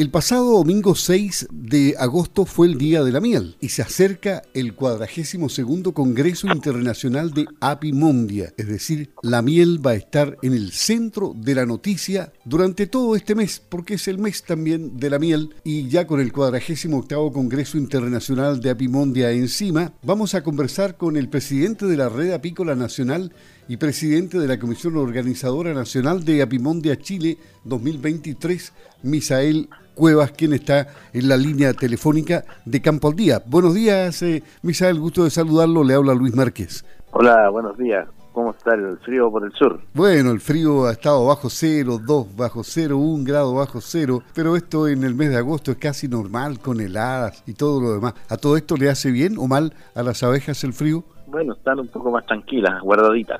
El pasado domingo 6 de agosto fue el Día de la Miel y se acerca el 42 Congreso Internacional de Apimondia, es decir, la miel va a estar en el centro de la noticia durante todo este mes, porque es el mes también de la miel. Y ya con el 48 Congreso Internacional de Apimondia encima, vamos a conversar con el presidente de la Red Apícola Nacional y presidente de la Comisión Organizadora Nacional de Apimondia Chile 2023, Misael Cuevas, quien está en la línea telefónica de Campo al Día. Buenos días, eh, Misael, gusto de saludarlo, le habla Luis Márquez. Hola, buenos días. ¿Cómo está el frío por el sur? Bueno, el frío ha estado bajo cero, dos bajo cero, un grado bajo cero, pero esto en el mes de agosto es casi normal con heladas y todo lo demás. ¿A todo esto le hace bien o mal a las abejas el frío? Bueno, están un poco más tranquilas, guardaditas.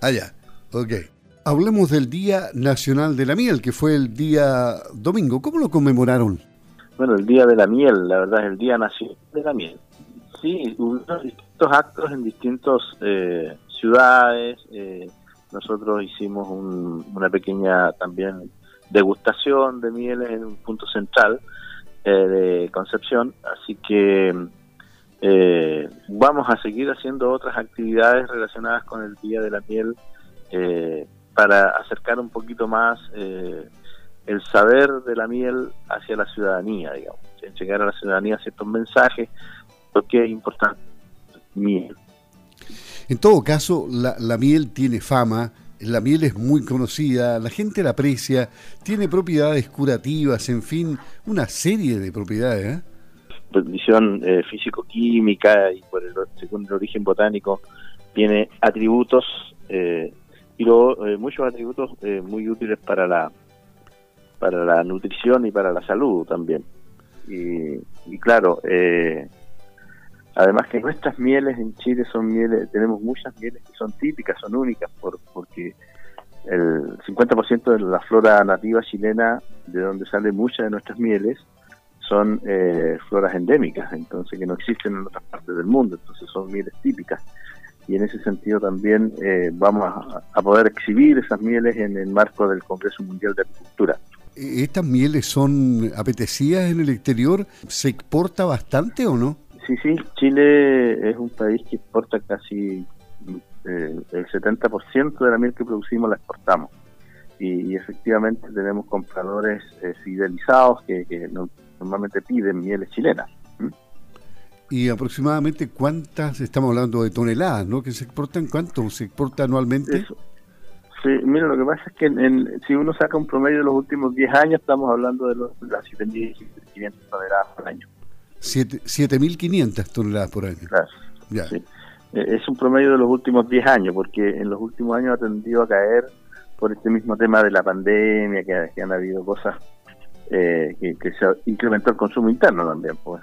Ah, ya, ok. Hablemos del Día Nacional de la Miel, que fue el día domingo. ¿Cómo lo conmemoraron? Bueno, el Día de la Miel, la verdad es el Día Nacional de la Miel. Sí, hubo distintos actos en distintas eh, ciudades. Eh, nosotros hicimos una pequeña también degustación de mieles en un punto central eh, de Concepción, así que eh, vamos a seguir haciendo otras actividades relacionadas con el Día de la Miel eh, para acercar un poquito más eh, el saber de la miel hacia la ciudadanía, digamos, llegar a la ciudadanía ciertos mensajes, porque es importante miel. En todo caso, la, la miel tiene fama, la miel es muy conocida, la gente la aprecia, tiene propiedades curativas, en fin, una serie de propiedades. ¿eh? visión eh, físico-química y por el, según el origen botánico, tiene atributos eh, y luego eh, muchos atributos eh, muy útiles para la para la nutrición y para la salud también. Y, y claro, además que nuestras mieles en Chile son mieles, tenemos muchas mieles que son típicas, son únicas, por, porque el 50% de la flora nativa chilena, de donde salen muchas de nuestras mieles, son eh, floras endémicas, entonces que no existen en otras partes del mundo, entonces son mieles típicas. Y en ese sentido también eh, vamos a, poder exhibir esas mieles en el marco del Congreso Mundial de Agricultura. ¿Estas mieles son apetecidas en el exterior? ¿Se exporta bastante o no? Sí, sí, Chile es un país que exporta casi eh, el 70% de la miel que producimos la exportamos. Y, efectivamente tenemos compradores fidelizados que, que no, normalmente piden mieles chilenas. ¿Y aproximadamente cuántas, estamos hablando de toneladas, ¿no? Que se exportan, ¿cuánto se exporta anualmente? Sí, mira, lo que pasa es que si uno saca un promedio de los últimos 10 años, estamos hablando de, los, las 7.500 toneladas por año. 7.500 toneladas por año. Claro. Sí. E, es un promedio de los últimos 10 años, porque en los últimos años ha tendido a caer por este mismo tema de la pandemia, que, que han habido cosas eh, que, se incrementó el consumo interno también, pues,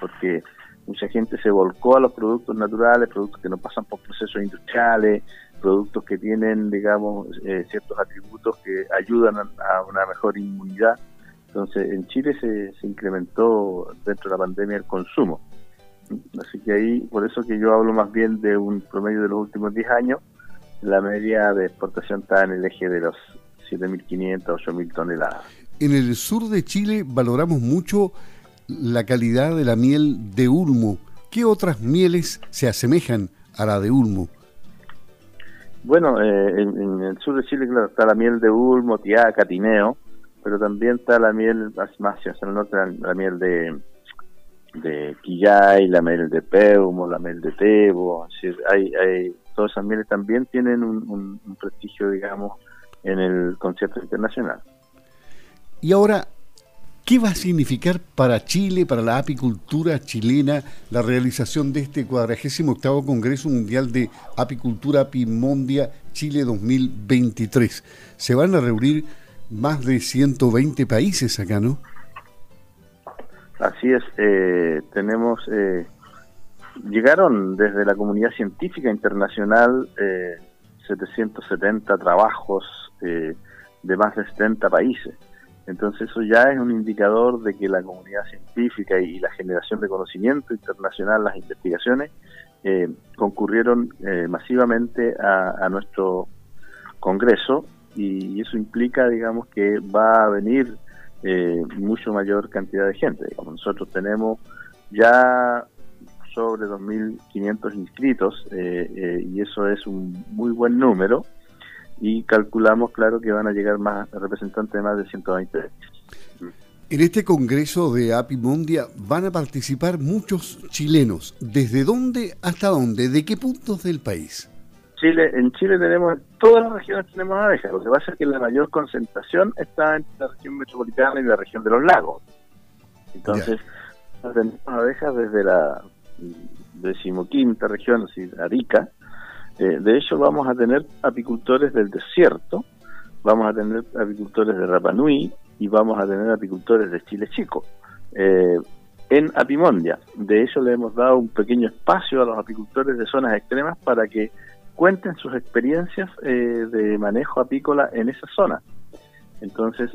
porque mucha gente se volcó a los productos naturales, productos que no pasan por procesos industriales, productos que tienen, digamos, eh, ciertos atributos que ayudan a, una mejor inmunidad. Entonces, en Chile se, se incrementó dentro de la pandemia el consumo. Así que ahí, por eso que yo hablo más bien de un promedio de los últimos 10 años, la media de exportación está en el eje de los 7.500, 8.000 toneladas. En el sur de Chile valoramos mucho la calidad de la miel de Ulmo. ¿Qué otras mieles se asemejan a la de Ulmo? Bueno, eh, en, el sur de Chile, claro, está la miel de Ulmo, Tiaca, Tineo, pero también está la miel más hacia el norte, la, miel de, de Quillay, la miel de Peumo, la miel de Tebo. hay, hay, todas esas mieles también tienen un prestigio, digamos, en el concierto internacional. Y ahora, ¿qué va a significar para Chile, para la apicultura chilena, la realización de este 48 Congreso Mundial de Apicultura Apimondia Chile 2023? Se van a reunir más de 120 países acá, ¿no? Así es, eh, tenemos, eh, llegaron desde la comunidad científica internacional eh, 770 trabajos eh, de más de 70 países. Entonces eso ya es un indicador de que la comunidad científica y la generación de conocimiento internacional, las investigaciones, eh, concurrieron eh, masivamente a, nuestro Congreso y, eso implica, digamos, que va a venir eh, mucho mayor cantidad de gente. Digamos. Nosotros tenemos ya sobre 2.500 inscritos eh, eh, y eso es un muy buen número y calculamos, claro, que van a llegar más representantes de más de 120 En este congreso de Apimondia van a participar muchos chilenos. ¿Desde dónde hasta dónde? ¿De qué puntos del país? Chile, en Chile tenemos, en todas las regiones tenemos abejas. Lo que pasa es que la mayor concentración está en la región metropolitana y la región de los lagos. Entonces, tenemos abejas desde la decimoquinta región, así, Arica. Eh, de hecho, vamos a tener apicultores del desierto, vamos a tener apicultores de Rapanui y vamos a tener apicultores de Chile Chico. Eh, en Apimondia. De hecho, le hemos dado un pequeño espacio a los apicultores de zonas extremas para que cuenten sus experiencias eh, de manejo apícola en esa zona. Entonces,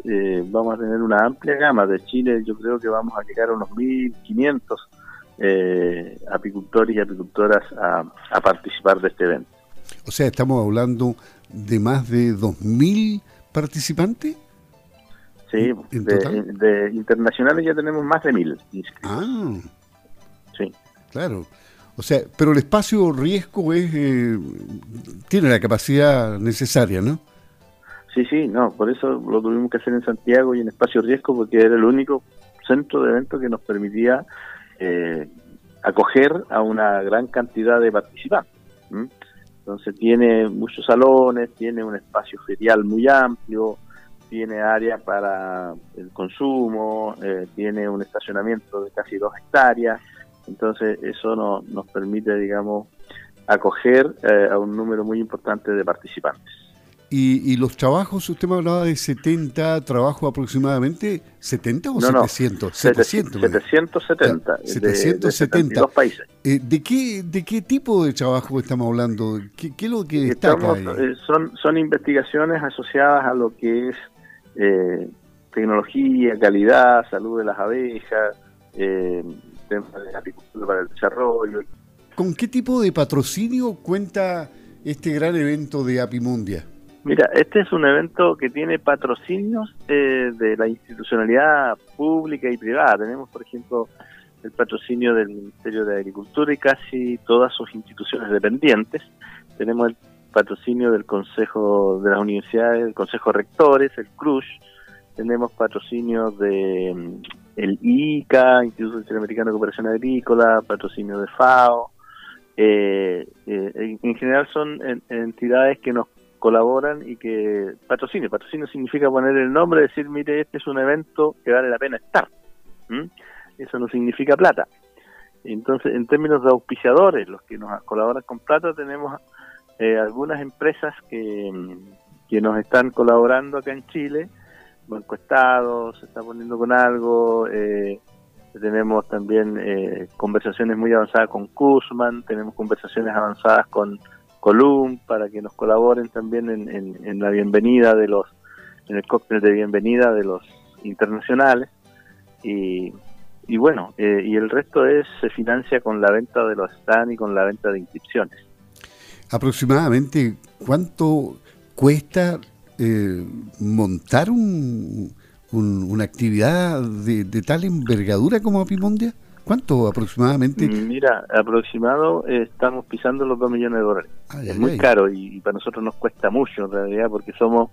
vamos a tener una amplia gama. De Chile, yo creo que vamos a llegar a unos 1.500 eh, apicultores y apicultoras a, participar de este evento. O sea, estamos hablando de más de 2.000 participantes. Sí, de, internacionales ya tenemos más de 1.000 Ah, sí. Claro. O sea, pero el espacio riesgo es eh, tiene la capacidad necesaria, ¿no? Sí, sí, no, por eso lo tuvimos que hacer en Santiago y en espacio riesgo porque era el único centro de evento que nos permitía eh, acoger a una gran cantidad de participantes. Entonces tiene muchos salones, tiene un espacio ferial muy amplio, tiene área para el consumo, eh, tiene un estacionamiento de casi dos hectáreas, entonces eso no, nos permite, digamos, acoger eh, a un número muy importante de participantes. Y, los trabajos, usted me hablaba de 70 trabajos aproximadamente, ¿70 o 700? 700, 770. 770. De, países. Eh, ¿de, qué, ¿De qué tipo de trabajo estamos hablando? ¿Qué, es lo que destaca eh, son, son investigaciones asociadas a lo que es eh, tecnología, calidad, salud de las abejas, temas de agricultura para el desarrollo. ¿Con qué tipo de patrocinio cuenta este gran evento de Apimundia? Mira, este es un evento que tiene patrocinios eh, de la institucionalidad pública y privada. Tenemos, por ejemplo, el patrocinio del Ministerio de Agricultura y casi todas sus instituciones dependientes. Tenemos el patrocinio del Consejo de las Universidades, el Consejo de Rectores, el CRUSH. Tenemos patrocinio de mm, el ICA, Instituto Interamericano de Cooperación Agrícola, patrocinio de FAO. Eh, eh, en general son entidades que nos colaboran y que patrocinio. Patrocinio significa poner el nombre, decir, mire, este es un evento que vale la pena estar. Eso no significa plata. Entonces, en términos de auspiciadores, los que nos colaboran con plata, tenemos eh, algunas empresas que, que nos están colaborando acá en Chile. Banco Estado se está poniendo con algo. Eh, tenemos también eh, conversaciones muy avanzadas con Kuzman, tenemos conversaciones avanzadas con Colum para que nos colaboren también en, la bienvenida de los, en el cóctel de bienvenida de los internacionales. Y, y bueno, eh, y el resto es se financia con la venta de los stands y con la venta de inscripciones. Aproximadamente, ¿cuánto cuesta eh, montar un, una actividad de, de, tal envergadura como Apimondia? ¿Cuánto aproximadamente? Mm, mira, aproximado eh, estamos pisando los 2 millones de dólares. es muy caro y, para nosotros nos cuesta mucho en realidad porque somos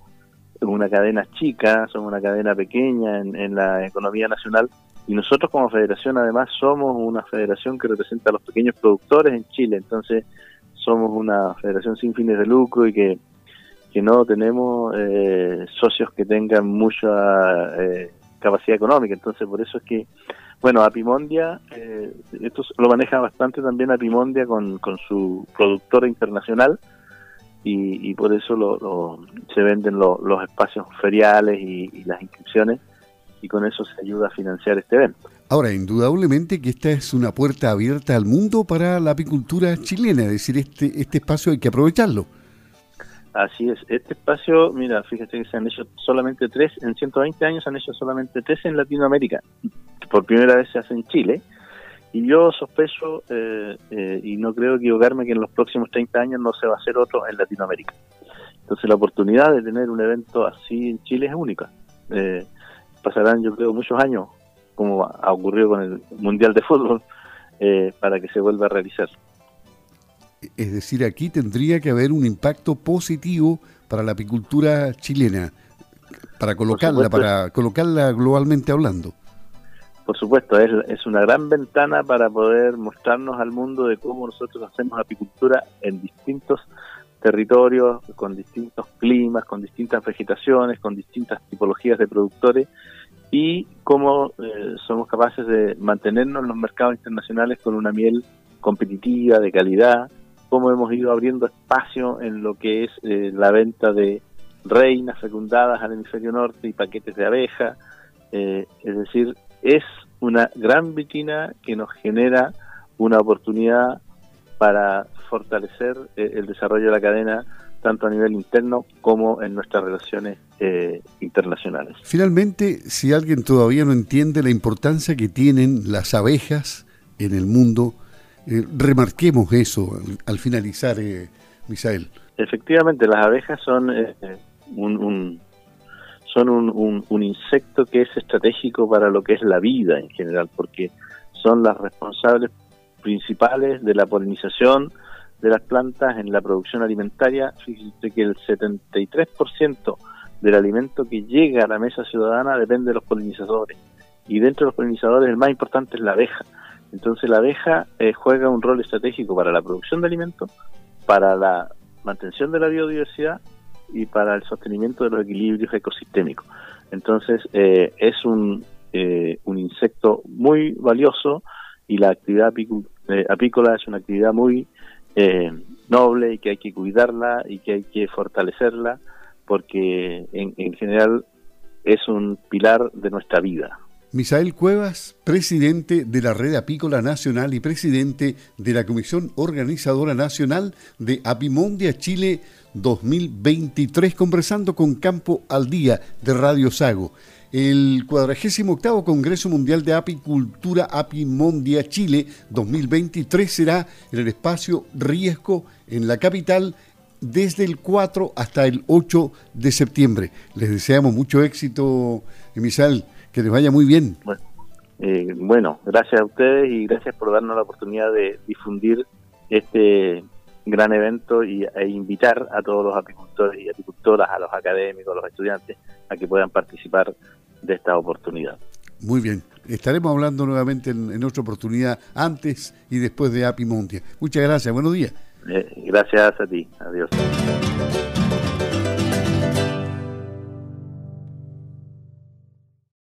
una cadena chica, somos una cadena pequeña en, la economía nacional y nosotros como federación además somos una federación que representa a los pequeños productores en Chile, entonces somos una federación sin fines de lucro y que, que no tenemos eh, socios que tengan mucha eh, capacidad económica, entonces por eso es que bueno, Apimondia, eh, esto lo maneja bastante también Apimondia con, con su productora internacional y, por eso lo, se venden los espacios feriales y, las inscripciones y con eso se ayuda a financiar este evento. Ahora, indudablemente que esta es una puerta abierta al mundo para la apicultura chilena, es decir, este, este espacio hay que aprovecharlo. Así es, este espacio, mira, fíjate que se han hecho solamente tres, en 120 años se han hecho solamente tres en Latinoamérica. Por primera vez se hace en Chile. Y yo sospecho, eh, eh, y no creo equivocarme, que en los próximos 30 años no se va a hacer otro en Latinoamérica. Entonces la oportunidad de tener un evento así en Chile es única. Eh, pasarán yo creo muchos años, como ha ocurrido con el Mundial de Fútbol, eh, para que se vuelva a realizar. Es decir, aquí tendría que haber un impacto positivo para la apicultura chilena, para colocarla, para colocarla globalmente hablando. Por supuesto, es, es una gran ventana para poder mostrarnos al mundo de cómo nosotros hacemos apicultura en distintos territorios, con distintos climas, con distintas vegetaciones, con distintas tipologías de productores y cómo eh, somos capaces de mantenernos en los mercados internacionales con una miel competitiva, de calidad, cómo hemos ido abriendo espacio en lo que es eh, la venta de reinas fecundadas al hemisferio norte y paquetes de abeja. Eh, es decir, es una gran vitrina que nos genera una oportunidad para fortalecer eh, el desarrollo de la cadena tanto a nivel interno como en nuestras relaciones internacionales. Finalmente, si alguien todavía no entiende la importancia que tienen las abejas en el mundo, eh, remarquemos eso al, finalizar, eh, Misael. Efectivamente, las abejas son eh, un, son un, un, insecto que es estratégico para lo que es la vida en general, porque son las responsables principales de la polinización de las plantas en la producción alimentaria. Fíjate que el 73% del alimento que llega a la mesa ciudadana depende de los polinizadores. Y dentro de los polinizadores el más importante es la abeja. Entonces la abeja eh, juega un rol estratégico para la producción de alimentos, para la mantención de la biodiversidad y para el sostenimiento de los equilibrios ecosistémicos. Entonces eh, es un, eh, un insecto muy valioso y la actividad apícola es una actividad muy noble y que hay que cuidarla y que hay que fortalecerla porque en, en general es un pilar de nuestra vida. Misael Cuevas, presidente de la Red Apícola Nacional y presidente de la Comisión Organizadora Nacional de Apimondia Chile 2023, conversando con Campo al Día de Radio Sago. El 48 Congreso Mundial de Apicultura Apimondia Chile 2023 será en el espacio Riesgo en la capital desde el 4 hasta el 8 de septiembre. Les deseamos mucho éxito, Misael que les vaya muy bien. Eh, bueno, gracias a ustedes y gracias por darnos la oportunidad de difundir este gran evento y, e invitar a todos los apicultores y apicultoras, a los académicos, a los estudiantes, a que puedan participar de esta oportunidad. Muy bien, estaremos hablando nuevamente en, otra oportunidad antes y después de Apimondia. Muchas gracias, buenos días. Eh, gracias a ti, adiós.